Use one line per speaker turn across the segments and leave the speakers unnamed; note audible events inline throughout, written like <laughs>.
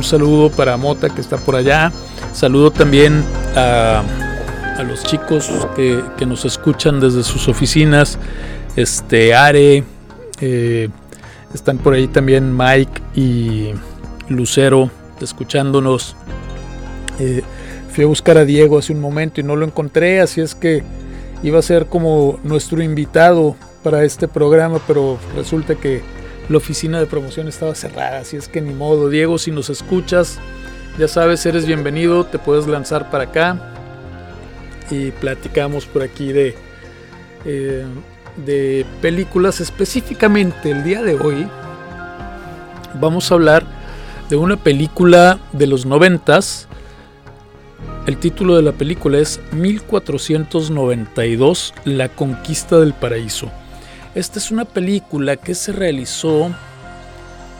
Un saludo para Mota que está por allá. Saludo también a, los chicos que, nos escuchan desde sus oficinas. Este Are, eh, están por ahí también Mike y Lucero escuchándonos. Eh, fui a buscar a Diego hace un momento y no lo encontré, así es que iba a ser como nuestro invitado para este programa, pero resulta que la oficina de promoción estaba cerrada, así es que ni modo. Diego, si nos escuchas, ya sabes, eres bienvenido, te puedes lanzar para acá y platicamos por aquí de, eh, de películas. Específicamente el día de hoy vamos a hablar de una película de los noventas. El título de la película es 1492, La Conquista del Paraíso. Esta es una película que se realizó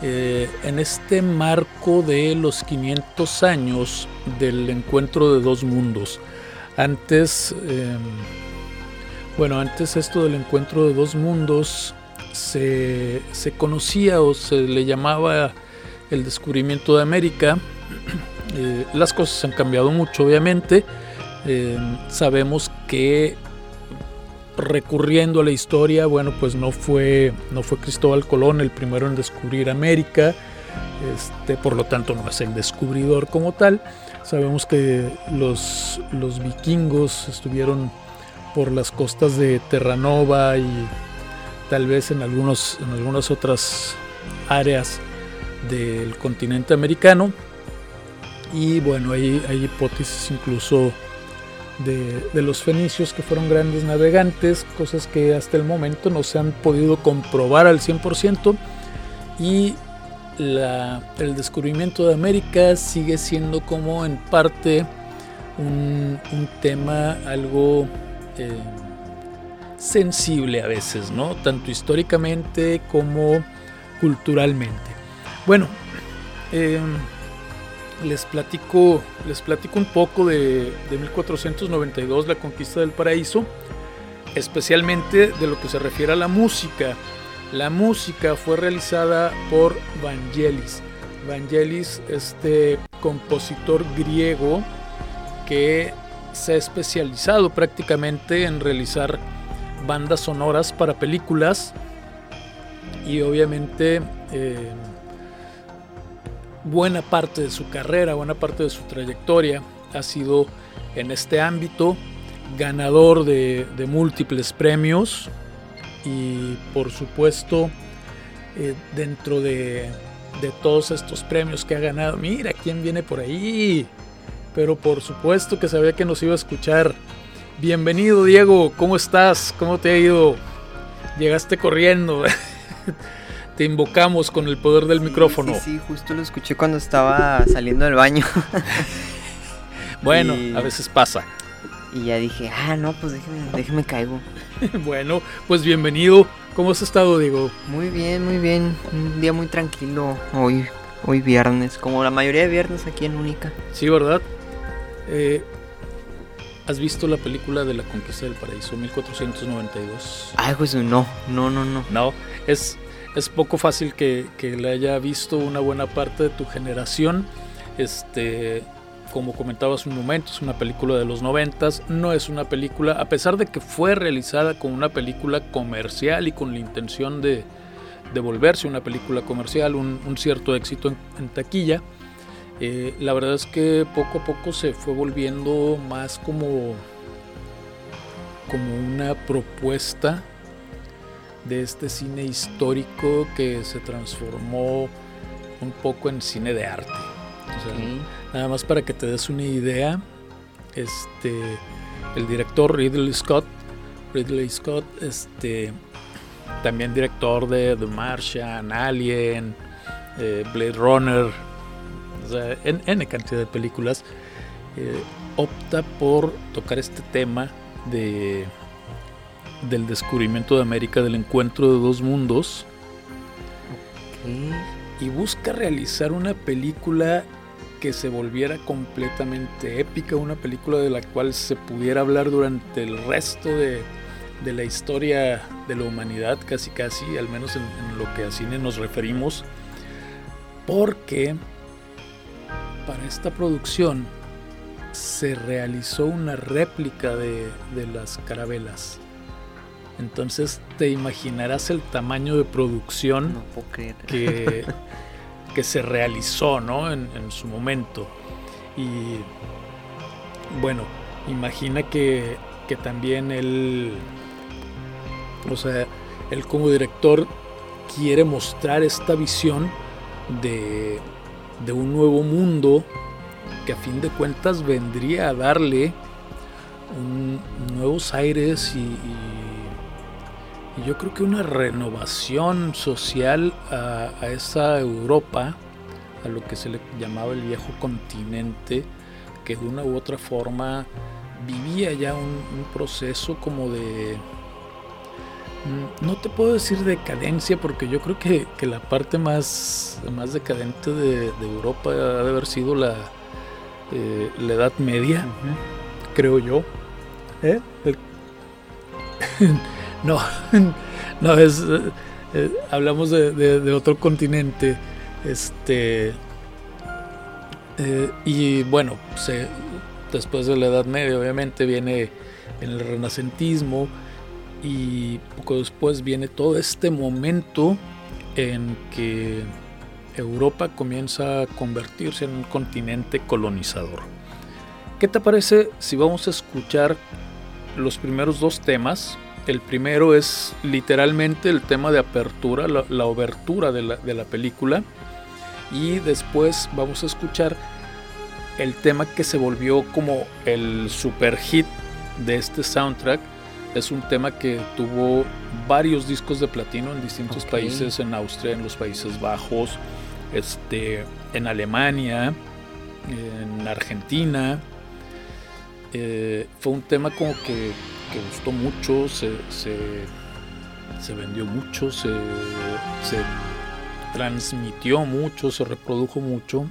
eh, en este marco de los 500 años del encuentro de dos mundos. Antes, em, bueno, antes esto del encuentro de dos mundos se, conocía o se le llamaba el descubrimiento de América. <clears throat> Eh, las cosas han cambiado mucho, obviamente. Em, sabemos que recurriendo a la historia, bueno, pues no fue, no fue Cristóbal Colón el primero en descubrir América, este, por lo tanto no es el descubridor como tal. Sabemos que los, los vikingos estuvieron por las costas de Terranova y tal vez en, algunos, en algunas otras áreas del continente americano. Y bueno, hay, hay hipótesis incluso de, los fenicios que fueron grandes navegantes, cosas que hasta el momento no se han podido comprobar al 100% y el descubrimiento de América sigue siendo como en parte un, tema algo eh, sensible a veces, ¿no? Tanto históricamente como culturalmente. Bueno, eh, les platico, les platico un poco de, 1492, la conquista del paraíso, especialmente de lo que se refiere a la música. La música fue realizada por Vangelis. Vangelis, este compositor griego que se ha especializado prácticamente en realizar bandas sonoras para películas y obviamente eh, buena parte de su carrera, buena parte de su trayectoria ha sido en este ámbito, ganador de, múltiples premios y por supuesto eh, dentro de, de todos estos premios que ha ganado, mira quién viene por ahí, pero por supuesto que sabía que nos iba a escuchar. Bienvenido Diego, ¿cómo estás? ¿Cómo te ha ido? Llegaste corriendo. <laughs> te invocamos con el poder del micrófono.
Sí, sí, justo lo escuché cuando estaba saliendo del baño. <laughs>
bueno, a veces pasa.
Y ya dije, ah, no, pues déjeme, déjeme caigo. <laughs>
bueno, pues bienvenido. ¿Cómo has estado, Diego?
Muy bien, muy bien. Un día muy tranquilo hoy, hoy viernes, como la mayoría de viernes aquí en Única.
Sí, ¿verdad? Eh, ¿Has visto la película de la conquista del paraíso 1492?
Ay, pues no, no, no, no.
No, es es poco fácil que, que le haya visto una buena parte de tu generación. Este, como comentaba hace un momento, es una película de los noventas, no es una película, a pesar de que fue realizada como una película comercial y con la intención de, de volverse una película comercial, un, cierto éxito en, taquilla, eh, la verdad es que poco a poco se fue volviendo más como, como una propuesta de este cine histórico que se transformó un poco en cine de arte. Nada más para que te des una idea, este, el director Ridley Scott, Ridley Scott, este, también director de The Martian, Alien, eh, Blade Runner, o sea, en N cantidad de películas, eh, opta por tocar este tema de del descubrimiento de América, del encuentro de dos mundos. Y busca realizar una película que se volviera completamente épica, una película de la cual se pudiera hablar durante el resto de, la historia de la humanidad, casi casi, al menos en, lo que a cine nos referimos, porque para esta producción se realizó una réplica de, de las carabelas. Entonces te imaginarás el tamaño de producción que, <laughs> que, se realizó ¿no? en, en, su momento. Y bueno, imagina que, que también él, o sea, él como director quiere mostrar esta visión de, de un nuevo mundo que a fin de cuentas vendría a darle un, nuevos aires y, yo creo que una renovación social a, esa Europa, a lo que se le llamaba el viejo continente, que de una u otra forma vivía ya un, proceso como de... Mm, no te puedo decir decadencia porque yo creo que, la parte más, más decadente de, de Europa ha de haber sido la, eh, la Edad Media, creo yo. ¿Eh? <laughs> no, <laughs> no es. Eh, hablamos de, otro continente. Este. y bueno, después de la Edad Media, obviamente, viene el renacentismo. Y poco después viene todo este momento en que Europa comienza a convertirse en un continente colonizador. ¿Qué te parece si vamos a escuchar los primeros dos temas? El primero es literalmente el tema de apertura, la, la obertura de la, de la película. Y después vamos a escuchar el tema que se volvió como el super hit de este soundtrack. Es un tema que tuvo varios discos de platino en distintos países, en Austria, en los Países Bajos, este, en Alemania, en Argentina. Eh, fue un tema como que, gustó mucho, se, se, vendió mucho, se, transmitió mucho, se reprodujo mucho.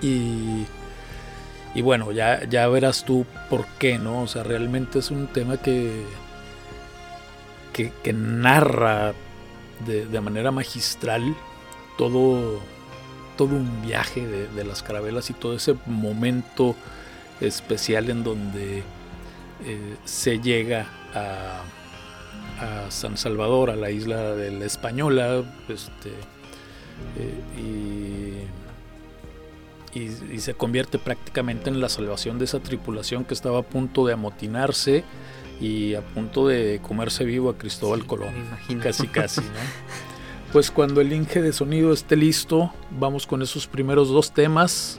Y, y bueno, ya, ya verás tú por qué, ¿no? O sea, realmente es un tema que, que, narra de, de manera magistral todo, todo un viaje de, las carabelas y todo ese momento especial en donde eh, se llega a, San Salvador, a la isla de la Española, este, eh, y, y, se convierte prácticamente en la salvación de esa tripulación que estaba a punto de amotinarse y a punto de comerse vivo a Cristóbal Colón. Casi, casi, ¿no? <laughs> pues cuando el Inge de sonido esté listo, vamos con esos primeros dos temas.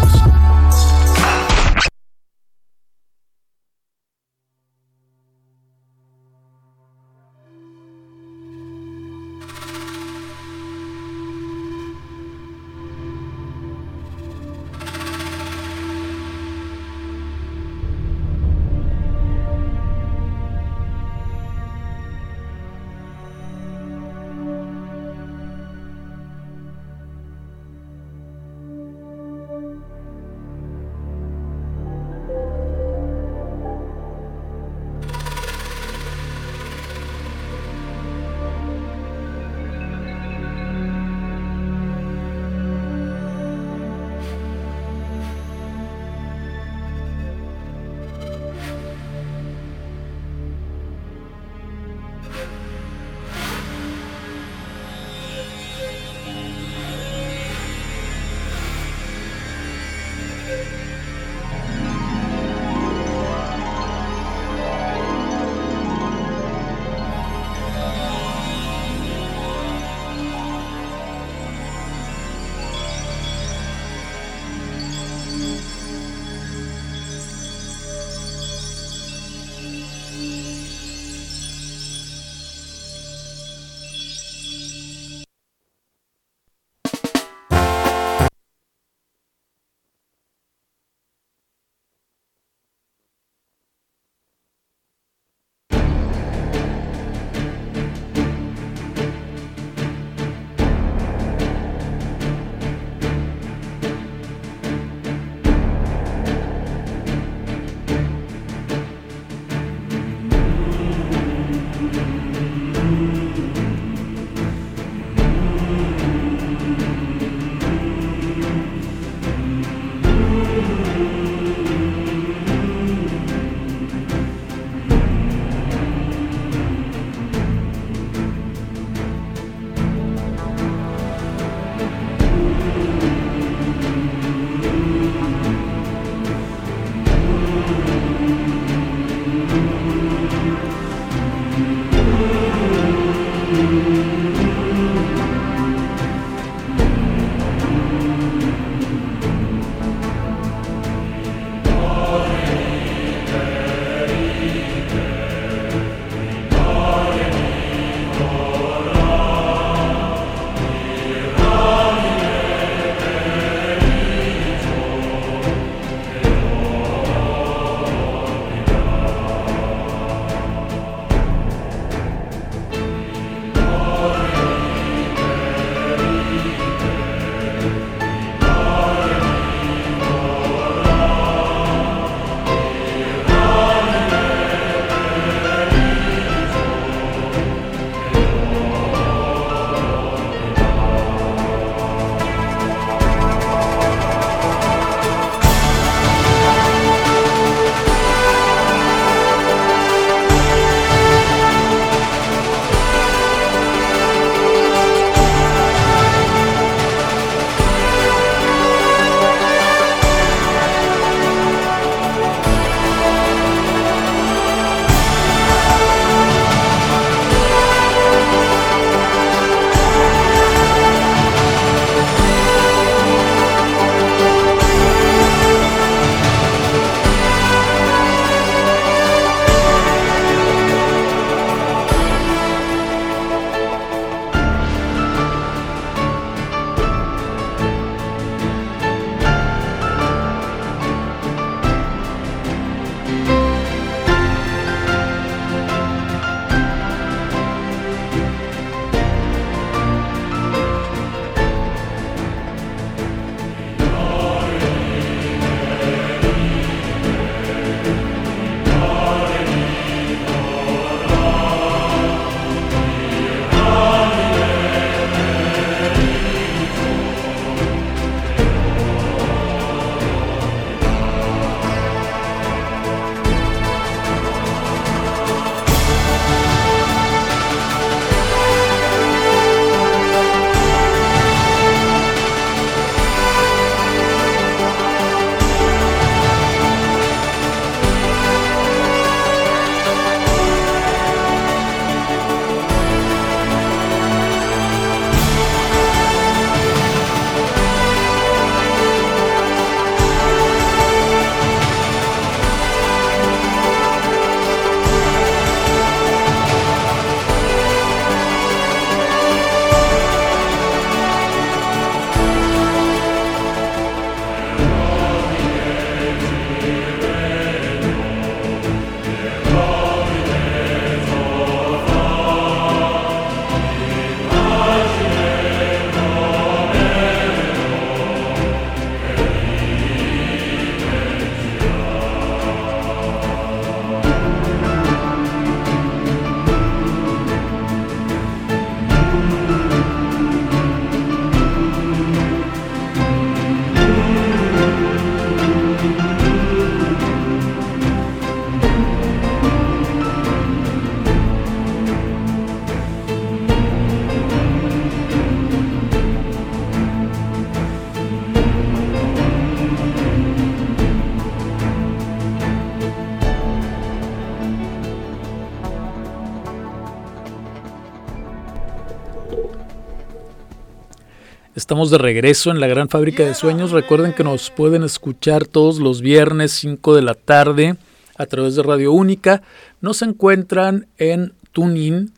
Estamos de regreso en la Gran Fábrica de Sueños. Recuerden que nos pueden escuchar todos los viernes 5 de la tarde a través de Radio Única. Nos encuentran en TuneIn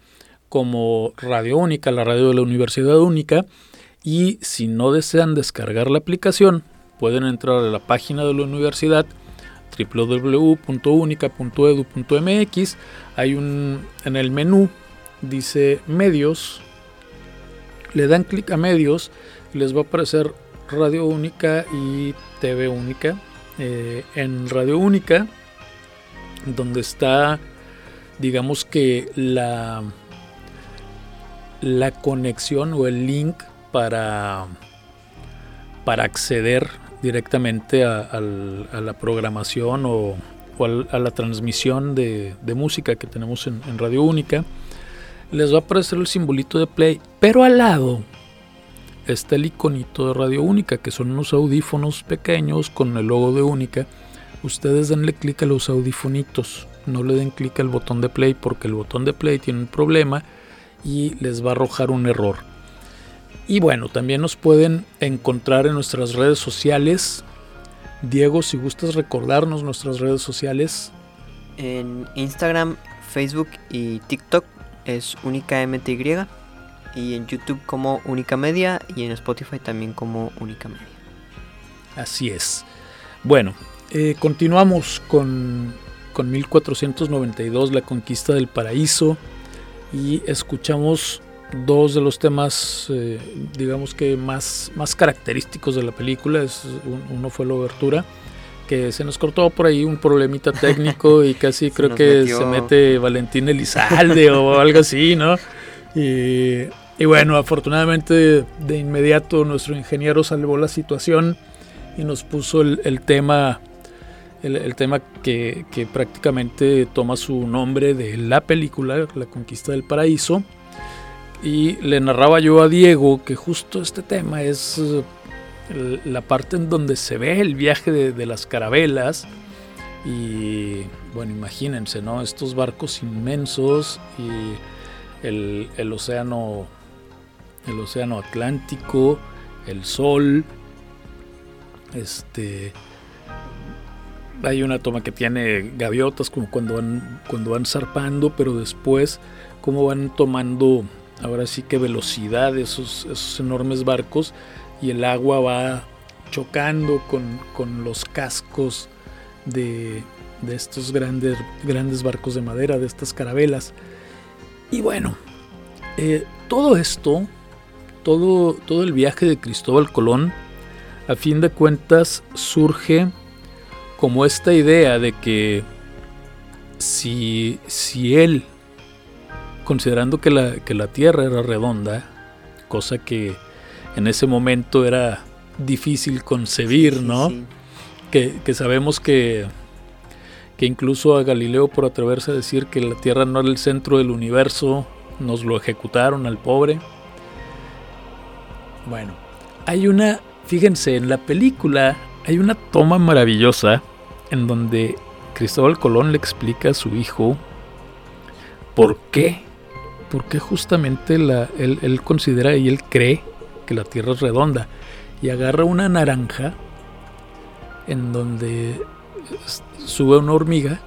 como Radio Única, la radio de la Universidad Única. Y si no desean descargar la aplicación, pueden entrar a la página de la universidad www.unica.edu.mx. Hay un en el menú dice medios le dan clic a medios, les va a aparecer Radio Única y TV Única. Eh, en Radio Única, donde está, digamos que la, la conexión o el link para, para acceder directamente a, la programación o, a, la transmisión de, música que tenemos en Radio Única les va a aparecer el simbolito de play, pero al lado está el iconito de radio única, que son unos audífonos pequeños con el logo de única. Ustedes denle clic a los audifonitos, no le den clic al botón de play porque el botón de play tiene un problema y les va a arrojar un error. Y bueno, también nos pueden encontrar en nuestras redes sociales. Diego, si gustas recordarnos nuestras redes sociales.
En Instagram, Facebook y TikTok es Única y en YouTube como Única Media y en Spotify también como Única Media.
Así es. Bueno, eh, continuamos con, con 1492, la conquista del paraíso, y escuchamos dos de los temas, eh, digamos que más, más característicos de la película. Es, uno fue la obertura que se nos cortó por ahí un problemita técnico y <laughs> casi creo que se mete Valentín Elizalde o algo así, ¿no? Y, bueno, afortunadamente de inmediato nuestro ingeniero salvó la situación y nos puso el, tema, el, tema que, que, prácticamente toma su nombre de la película, La Conquista del Paraíso. Y le narraba yo a Diego que justo este tema es la parte en donde se ve el viaje de, las carabelas. Y bueno, imagínense, ¿no? Estos barcos inmensos y el océano, el océano Atlántico, el sol. Este, hay una toma que tiene gaviotas como cuando van, cuando van zarpando, pero después como van tomando ahora sí que velocidad esos, esos enormes barcos y el agua va chocando con, los cascos de, estos grandes, grandes barcos de madera, de estas carabelas. Y bueno, eh, todo esto, todo, todo el viaje de Cristóbal Colón, a fin de cuentas surge como esta idea de que si, si él, considerando que la, que la Tierra era redonda, cosa que en ese momento era difícil concebir, ¿no? Que, sabemos que, que incluso a Galileo por atreverse a decir que la Tierra no era el centro del universo, nos lo ejecutaron al pobre. Bueno, hay una, fíjense, en la película hay una toma maravillosa en donde Cristóbal Colón le explica a su hijo por qué, por qué justamente la, él, él considera y él cree que la Tierra es redonda, y agarra una naranja en donde sube una hormiga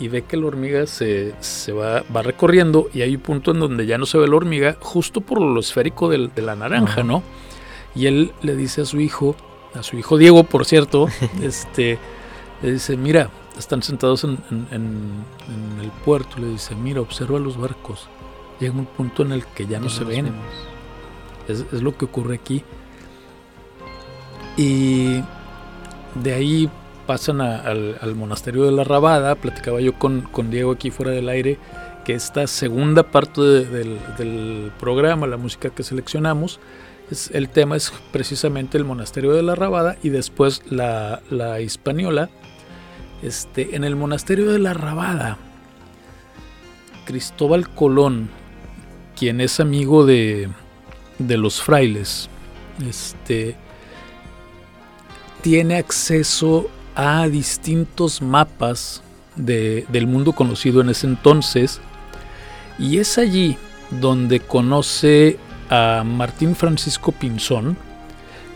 y ve que la hormiga se, va, va, recorriendo y hay un punto en donde ya no se ve la hormiga, justo por lo esférico de, la naranja, ¿no? Y él le dice a su hijo, a su hijo Diego, por cierto, <laughs> este, le dice, mira, están sentados en, el puerto, le dice, mira, observa los barcos. Llega un punto en el que ya no, se ven. Es, lo que ocurre aquí. Y de ahí pasan al, monasterio de la Rabada. Platicaba yo con, Diego aquí fuera del aire que esta segunda parte del, programa, la música que seleccionamos, el tema es precisamente el monasterio de la Rabada y después la, la hispaniola. Este, en el monasterio de la Rabada, Cristóbal Colón, quien es amigo de, de los frailes, este, tiene acceso a distintos mapas del mundo conocido en ese entonces. Y es allí donde conoce a Martín Francisco Pinzón,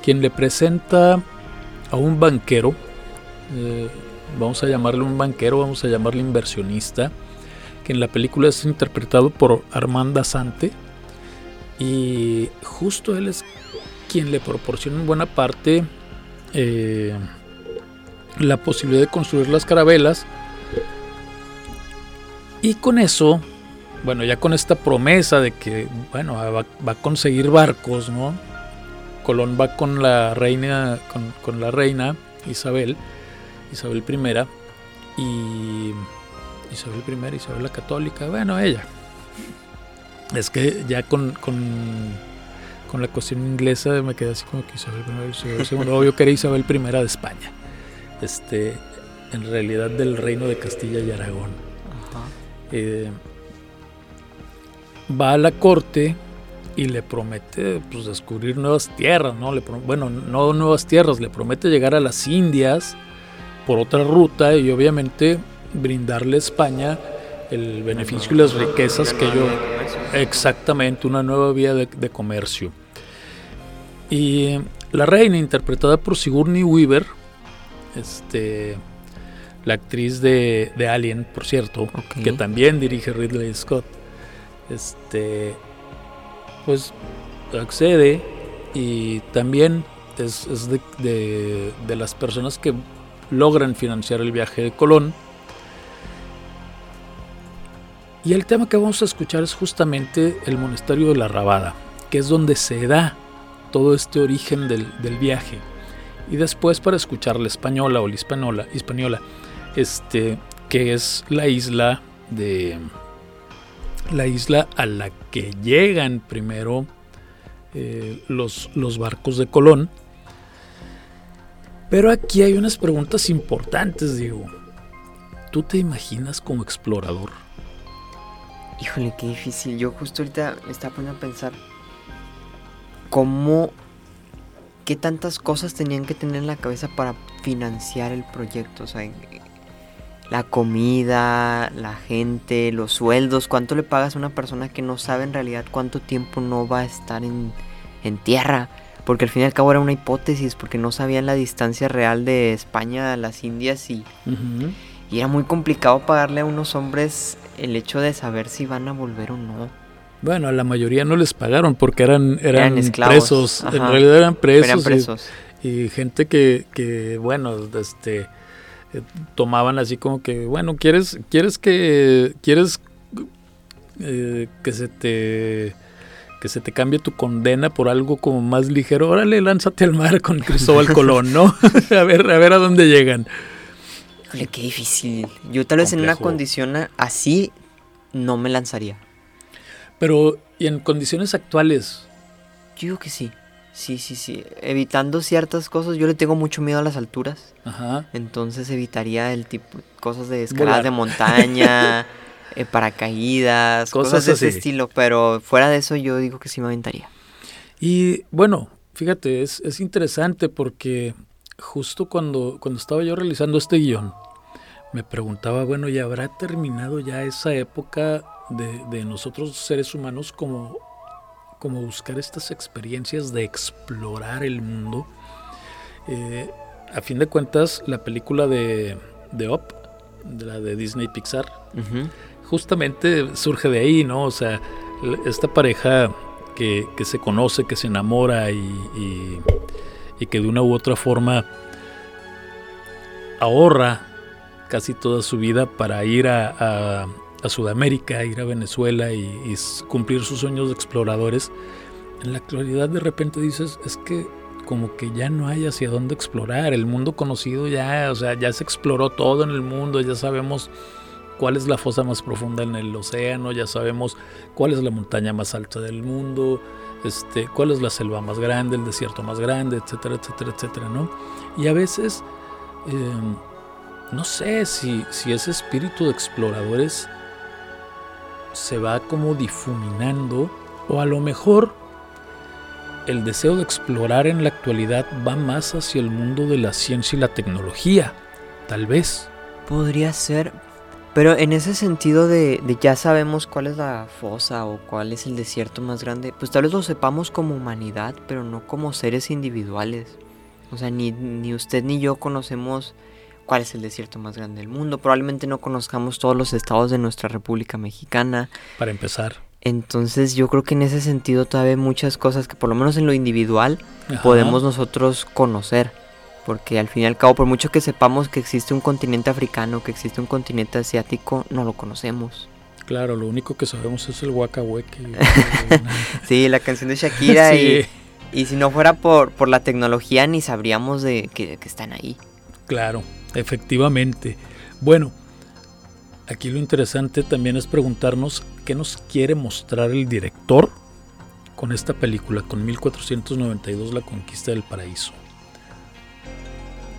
quien le presenta a un banquero, eh, vamos a llamarle un banquero, vamos a llamarle inversionista, que en la película es interpretado por Armanda Sante, y justo él es quien le proporciona en buena parte eh, la posibilidad de construir las carabelas. Y con eso, bueno, ya con esta promesa de que, bueno, va, a conseguir barcos, ¿no? Colón va con la reina, con, la reina Isabel, Isabel I, y Isabel I, Isabel la Católica, bueno, ella. Es que ya con, con, con la cuestión inglesa me quedé así como que Isabel I, Isabel II, obvio que Isabel I de España este, en realidad del reino de Castilla y Aragón. Eh, va a la corte y le promete pues, descubrir nuevas tierras, ¿no? Le bueno, no nuevas tierras, le promete llegar a las Indias por otra ruta y obviamente brindarle a España el beneficio y las riquezas que yo... Exactamente, una nueva vía de, de comercio. Y la reina, interpretada por Sigourney Weaver, este, la actriz de, Alien, por cierto, que también dirige Ridley Scott, este, pues accede y también es, de, de, las personas que logran financiar el viaje de Colón. Y el tema que vamos a escuchar es justamente el monasterio de la Rabada, que es donde se da todo este origen del, del viaje y después para escuchar la española o la hispaniola, hispaniola este, que es la isla de la isla a la que llegan primero eh, los, los barcos de Colón. Pero aquí hay unas preguntas importantes, Diego. ¿Tú te imaginas como explorador?
Híjole, qué difícil. Yo justo ahorita me estaba poniendo a pensar cómo qué tantas cosas tenían que tener en la cabeza para financiar el proyecto. O sea, la comida, la gente, los sueldos, cuánto le pagas a una persona que no sabe en realidad cuánto tiempo no va a estar en, tierra. Porque al fin y al cabo era una hipótesis, porque no sabían la distancia real de España a las Indias y, y era muy complicado pagarle a unos hombres el hecho de saber si van a volver o no.
Bueno, a la mayoría no les pagaron porque eran, eran, presos. En realidad eran presos. Y, gente que, que, bueno, este eh, tomaban así como que, bueno, ¿quieres, quieres que, quieres eh, que se te que se te cambie tu condena por algo como más ligero, órale, lánzate al mar con Cristóbal <laughs> Colón, ¿no? <laughs> a ver, a ver a dónde llegan.
qué difícil. Yo tal vez en una condición así no me lanzaría.
Pero, ¿y en condiciones actuales?
Yo digo que sí. Sí, sí, sí. Evitando ciertas cosas. Yo le tengo mucho miedo a las alturas. Ajá. Entonces evitaría el tipo cosas de escalada de montaña, <laughs> eh, paracaídas, cosas, de ese estilo. Pero fuera de eso, yo digo que sí me aventaría.
Y bueno, fíjate, es, es interesante porque justo cuando, cuando estaba yo realizando este guion, me preguntaba, bueno, ¿y habrá terminado ya esa época de, nosotros seres humanos como, como buscar estas experiencias de explorar el mundo. Eh, a fin de cuentas, la película de, de Up, de la de Disney Pixar, justamente surge de ahí, ¿no? O sea, esta pareja que, se conoce, que se enamora y, y, que de una u otra forma ahorra casi toda su vida para ir a, a Sudamérica, ir a Venezuela y, cumplir sus sueños de exploradores, en la actualidad de repente dices, es que como que ya no hay hacia dónde explorar, el mundo conocido ya, o sea, ya se exploró todo en el mundo, ya sabemos cuál es la fosa más profunda en el océano, ya sabemos cuál es la montaña más alta del mundo, este, cuál es la selva más grande, el desierto más grande, etcétera, etcétera, etcétera, ¿no? Y a veces, em, no sé si, si ese espíritu de exploradores se va como difuminando o a lo mejor el deseo de explorar en la actualidad va más hacia el mundo de la ciencia y la tecnología, tal vez.
Podría ser, Pero en ese sentido de, ya sabemos cuál es la fosa o cuál es el desierto más grande, pues tal vez lo sepamos como humanidad, pero no como seres individuales. O sea, ni, ni usted ni yo conocemos cuál es el desierto más grande del mundo. Probablemente no conozcamos todos los estados de nuestra República Mexicana.
Para empezar.
Entonces yo creo que en ese sentido todavía hay muchas cosas que por lo menos en lo individual
Ajá.
podemos nosotros conocer. Porque al fin y al cabo, por mucho que sepamos que existe un continente africano, que existe un continente asiático, no lo conocemos.
Claro, lo único que sabemos es el huacahueque. <laughs>
Sí, la canción de Shakira <laughs>
Sí.
y, y si no fuera por, por la tecnología ni sabríamos de que, que están ahí.
Claro, efectivamente. Bueno, aquí lo interesante también es preguntarnos qué nos quiere mostrar el director con esta película, con 1492, La Conquista del Paraíso.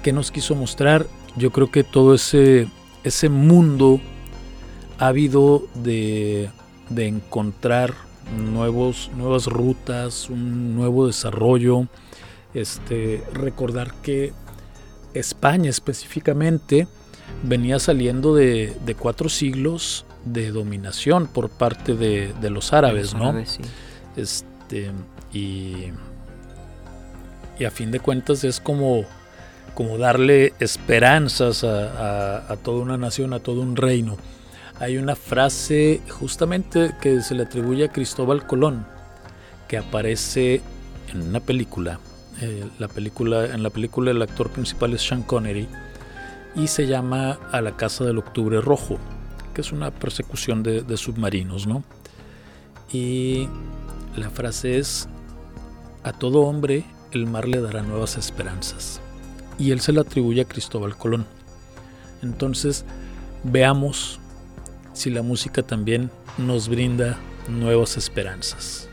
¿Qué nos quiso mostrar? Yo creo que todo ese, ese mundo ávido de, de encontrar nuevos, nuevas rutas, un nuevo desarrollo, este, recordar que España específicamente venía saliendo de, de cuatro siglos de dominación por parte de, de los árabes,
Los
¿no?
árabes, sí.
Este, y, y a fin de cuentas es como, como darle esperanzas a, a- a toda una nación, a todo un reino. Hay una frase justamente que se le atribuye a Cristóbal Colón, que aparece en una película. Eh, la película en la película el actor principal es Sean Connery y se llama A la Casa del Octubre Rojo, que es una persecución de, de submarinos, ¿no? Y la frase es, a todo hombre el mar le dará nuevas esperanzas. Y él se la atribuye a Cristóbal Colón. Entonces, veamos si la música también nos brinda nuevas esperanzas.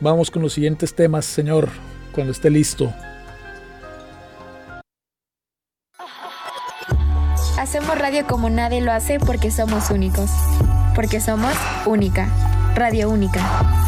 Vamos con los siguientes temas, señor, cuando esté listo.
Hacemos radio como nadie lo hace porque somos únicos. Porque somos única. Radio única.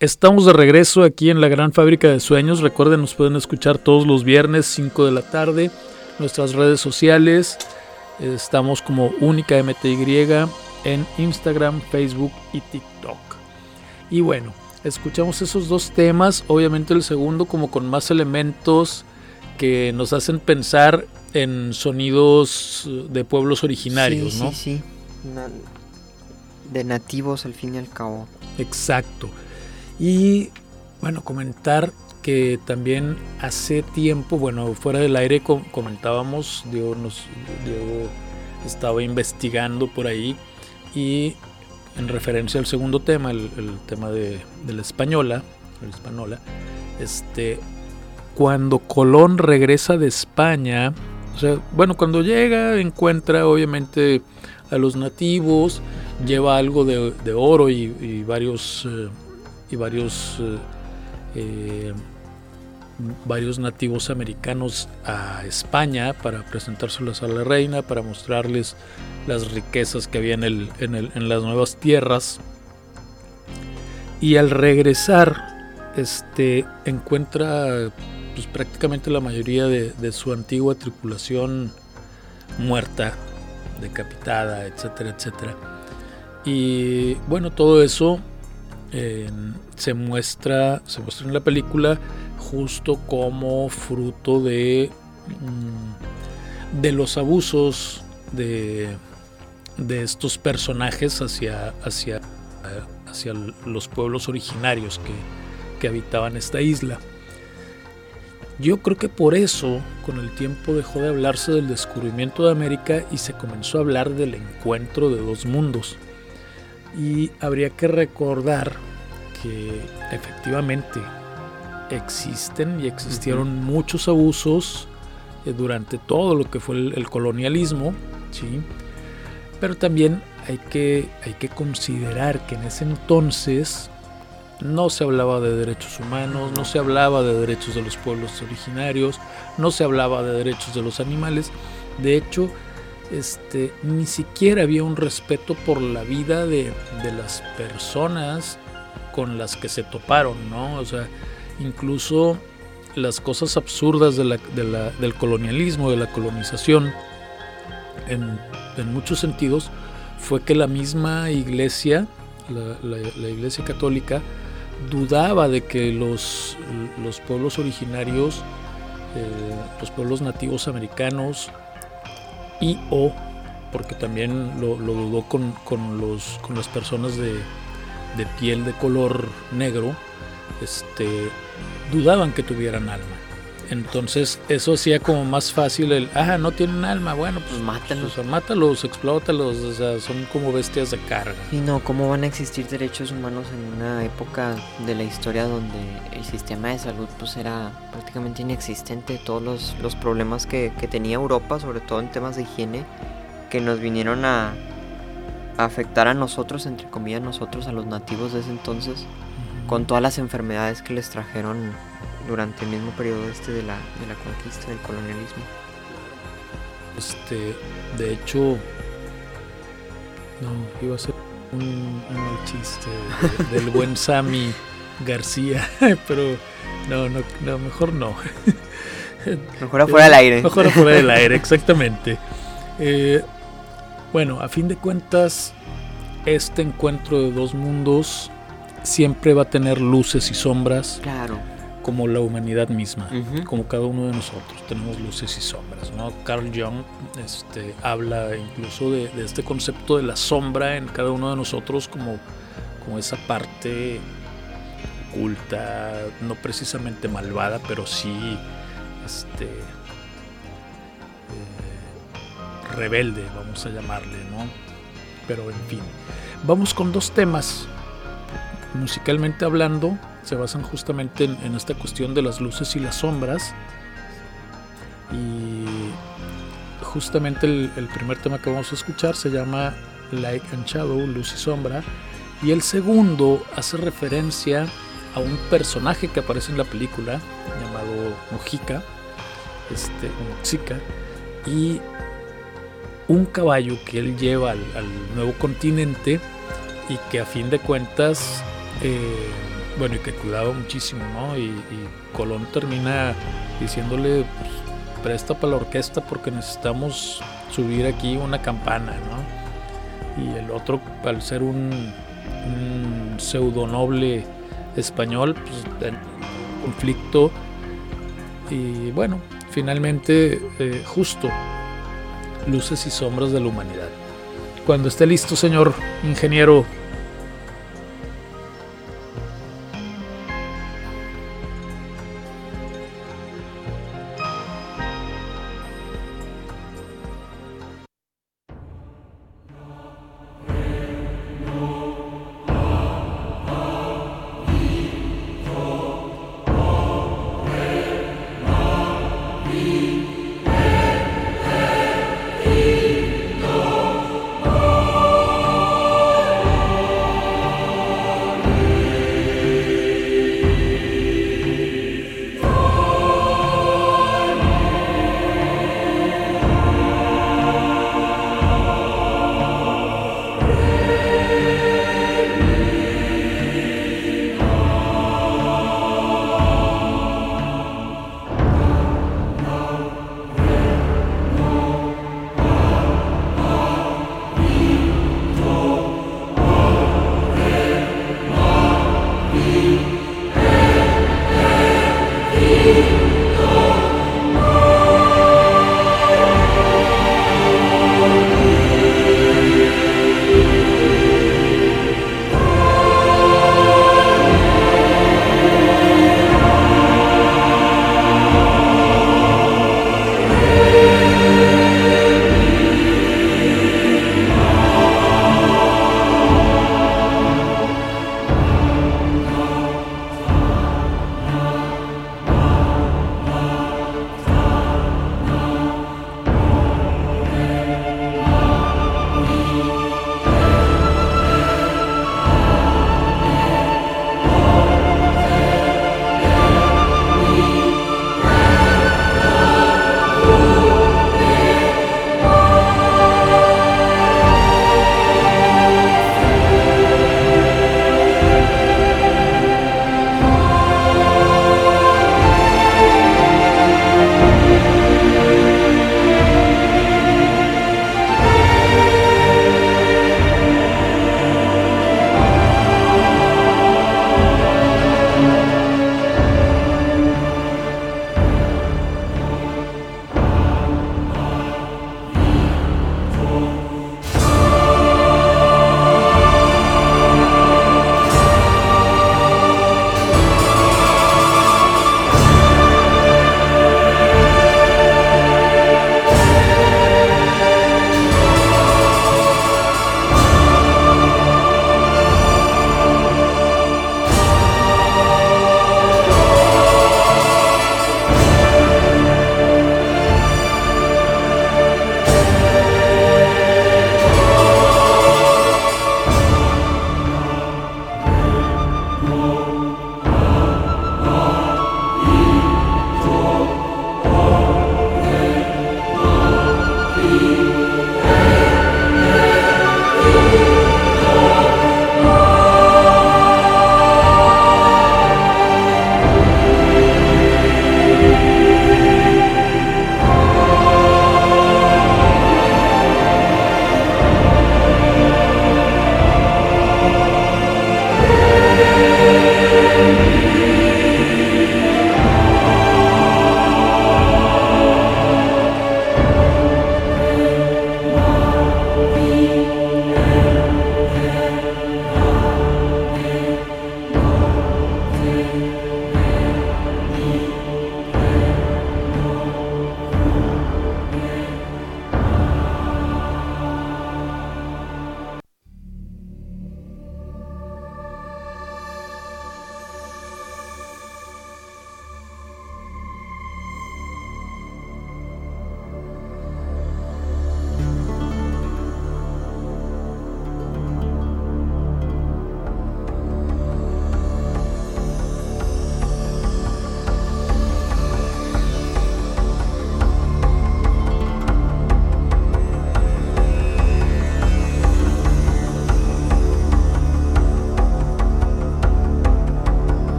Estamos de regreso aquí en la Gran Fábrica de Sueños. Recuerden, nos pueden escuchar todos los viernes 5 de la tarde. Nuestras redes sociales. Estamos como Única MTY en Instagram, Facebook y TikTok. Y bueno, escuchamos esos dos temas. Obviamente el segundo como con más elementos que nos hacen pensar en sonidos de pueblos originarios,
sí,
¿no?
Sí, sí. De nativos al fin y al cabo.
Exacto. Y bueno, comentar que también hace tiempo, bueno, fuera del aire comentábamos, Diego, nos, estaba investigando por ahí y en referencia al segundo tema, el, tema de, la española, la española, este, cuando Colón regresa de España, o sea, bueno, cuando llega encuentra obviamente a los nativos, lleva algo de, oro y, varios eh, y varios eh, eh, varios nativos americanos a España para presentárselos a la reina, para mostrarles las riquezas que había en, el, en, las nuevas tierras. Y al regresar, este, encuentra pues, prácticamente la mayoría de, su antigua tripulación muerta, decapitada, etcétera, etcétera. Y bueno, todo eso se muestra se muestra en la película justo como fruto de mm, de los abusos de, de estos personajes hacia, hacia, hacia los pueblos originarios que, que habitaban esta isla. Yo creo que por eso con el tiempo dejó de hablarse del descubrimiento de América y se comenzó a hablar del encuentro de dos mundos. Y habría que recordar que efectivamente existen y existieron muchos abusos eh, durante todo lo que fue el, colonialismo, ¿sí? pero también hay que, hay que considerar que en ese entonces no se hablaba de derechos humanos, no se hablaba de derechos de los pueblos originarios, no se hablaba de derechos de los animales. De hecho, este, ni siquiera había un respeto por la vida de, de las personas con las que se toparon, ¿no? O sea, incluso las cosas absurdas del colonialismo, de la colonización, en, muchos sentidos, fue que la misma iglesia, la, iglesia católica, dudaba de que los, los pueblos originarios, eh, los pueblos nativos americanos y o, porque también lo, dudó con, los, con las personas de, de piel de color negro, este, dudaban que tuvieran alma. Entonces eso hacía como más fácil el, ah, no tienen alma, bueno, pues mátalos. O mátalos, explótalos, o sea, son como bestias de carga.
Y no, ¿cómo van a existir derechos humanos en una época de la historia donde el sistema de salud pues era prácticamente inexistente? Todos los, los problemas que, que tenía Europa, sobre todo en temas de higiene, que nos vinieron a, a afectar a nosotros, entre comillas, nosotros, a los nativos de ese entonces con todas las enfermedades que les trajeron durante el mismo periodo este de la, de la conquista, del colonialismo.
Este, de hecho, no, iba a ser un, mal chiste del buen <laughs> Sammy García, <laughs> pero no, no, no, mejor no. <laughs>
Mejor afuera del aire.
Mejor afuera del aire, exactamente. Eh, bueno, a fin de cuentas, este encuentro de dos mundos siempre va a tener luces y sombras.
Claro.
Como la humanidad misma, como cada uno de nosotros, tenemos luces y sombras. ¿no? Carl Jung este, habla incluso de, este concepto de la sombra en cada uno de nosotros como, como esa parte oculta, no precisamente malvada, pero sí este, eh, rebelde, vamos a llamarle, ¿no? Pero en fin, vamos con dos temas musicalmente hablando, se basan justamente en, esta cuestión de las luces y las sombras. Y justamente el, primer tema que vamos a escuchar se llama Light and Shadow, Luz y Sombra. Y el segundo hace referencia a un personaje que aparece en la película llamado Mojica, este, Moxica, y un caballo que él lleva al nuevo continente y que a fin de cuentas eh, bueno, y que cuidaba muchísimo, ¿no? Y, Colón termina diciéndole, pues, presta para la orquesta porque necesitamos subir aquí una campana, ¿no? Y el otro, al ser un, un pseudonoble español, pues, conflicto. Y bueno, finalmente, eh, justo, luces y sombras de la humanidad. Cuando esté listo, señor ingeniero,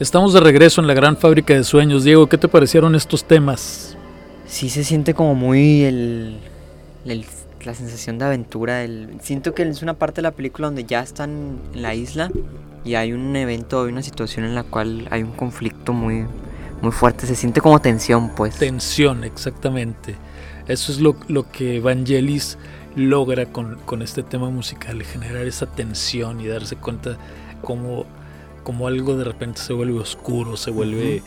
Estamos de regreso en la gran fábrica de sueños. Diego, ¿qué te parecieron estos temas?
Sí se siente como muy el, el- la sensación de aventura. el- siento que es una parte de la película donde ya están en la isla y hay un evento, hay una situación en la cual hay un conflicto muy, muy fuerte. Se siente como tensión, pues.
Tensión, exactamente. Eso es lo, lo que Vangelis logra con, con este tema musical, generar esa tensión y darse cuenta cómo, cómo algo de repente se vuelve oscuro, se vuelve,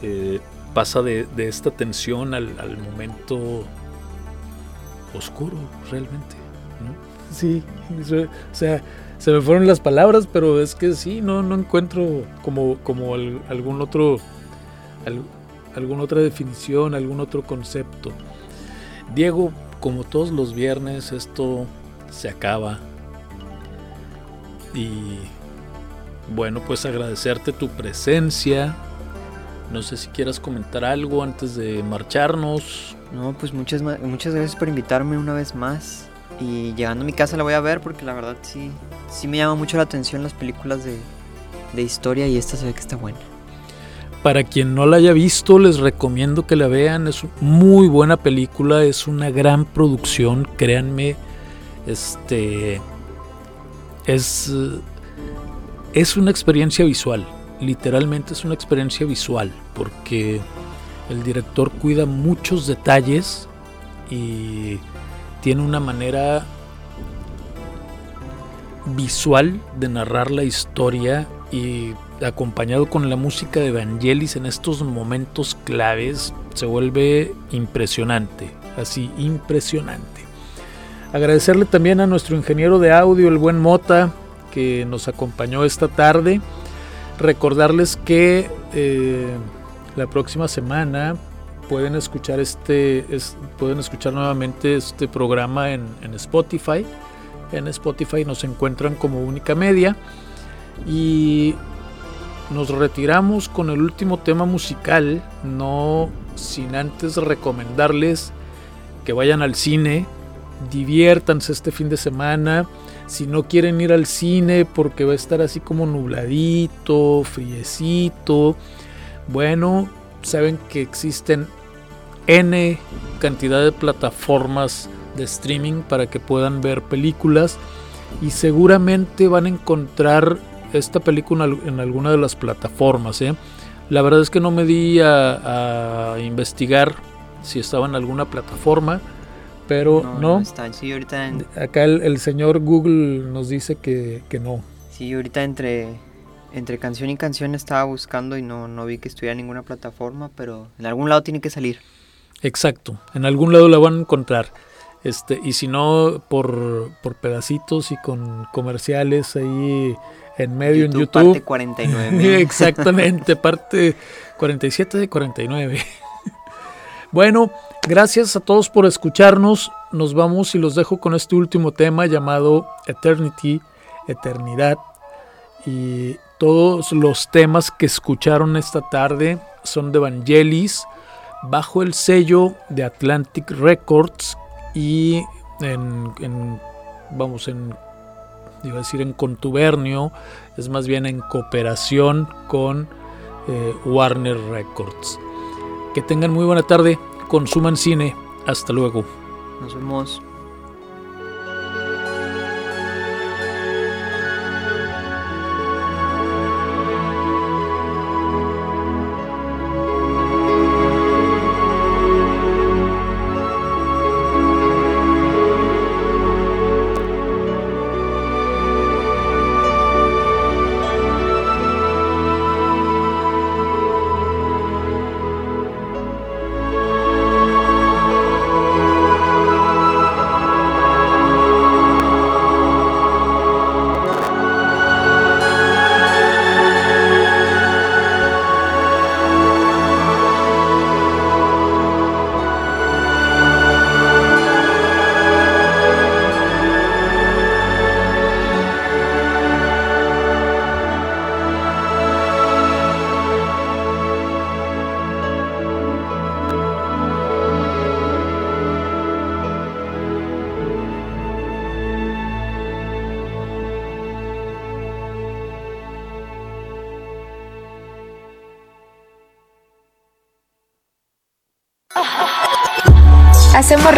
eh, pasa de, de esta tensión al, al momento oscuro realmente. ¿no? Sí, o sea, se me fueron las palabras, pero es que sí, no, no encuentro como, como al- algún otro, al- alguna otra definición, algún otro concepto. Diego, como todos los viernes, esto se acaba. Y bueno, pues agradecerte tu presencia. No sé si quieras comentar algo antes de marcharnos.
No, pues muchas, muchas gracias por invitarme una vez más. Y llegando a mi casa la voy a ver porque la verdad sí, sí me llama mucho la atención las películas de, de historia y esta se ve que está buena.
Para quien no la haya visto, les recomiendo que la vean. Es muy buena película, es una gran producción, créanme. Este es es una experiencia visual. Literalmente es una experiencia visual porque el director cuida muchos detalles y tiene una manera visual de narrar la historia y acompañado con la música de Vangelis en estos momentos claves se vuelve impresionante, así impresionante. Agradecerle también a nuestro ingeniero de audio, el buen Mota, que nos acompañó esta tarde. Recordarles que eh, la próxima semana pueden escuchar este, es- pueden escuchar nuevamente este programa en, en Spotify. En Spotify nos encuentran como única media y nos retiramos con el último tema musical, no sin antes recomendarles que vayan al cine, diviértanse este fin de semana. Si no quieren ir al cine porque va a estar así como nubladito, friecito, bueno, saben que existen N cantidad de plataformas de streaming para que puedan ver películas y seguramente van a encontrar esta película en al- en alguna de las plataformas. ¿eh? La verdad es que no me di a investigar si estaba en alguna plataforma, pero no.
está. Sí, ahorita, en-
Acá el, el señor Google nos dice que, que no.
sí, ahorita entre, entre canción y canción estaba buscando y no, no vi que estuviera en ninguna plataforma, pero en algún lado tiene que salir.
Exacto, en algún lado la van a encontrar. Este, y si no, por, por pedacitos y con comerciales ahí en medio en
parte
YouTube.
49. <laughs>
Exactamente, parte 47 de 49. Bueno, gracias a todos por escucharnos. Nos vamos y los dejo con este último tema llamado Eternity, Eternidad. Y todos los temas que escucharon esta tarde son de Vangelis bajo el sello de Atlantic Records y en, vamos en iba a decir en contubernio es más bien en cooperación con eh, Warner Records que tengan muy buena tarde consuman cine hasta luego
Nos vemos.